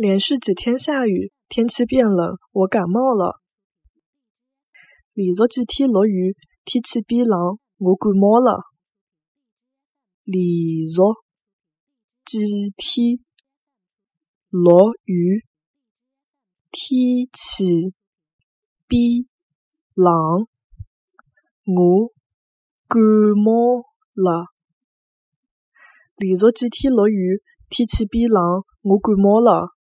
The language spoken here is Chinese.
连续几天下雨天气变冷我感冒了。连续几天落雨天气变冷我感冒了。连续几天落雨天气变冷我感冒了。连续几天落雨天气变冷我感冒了。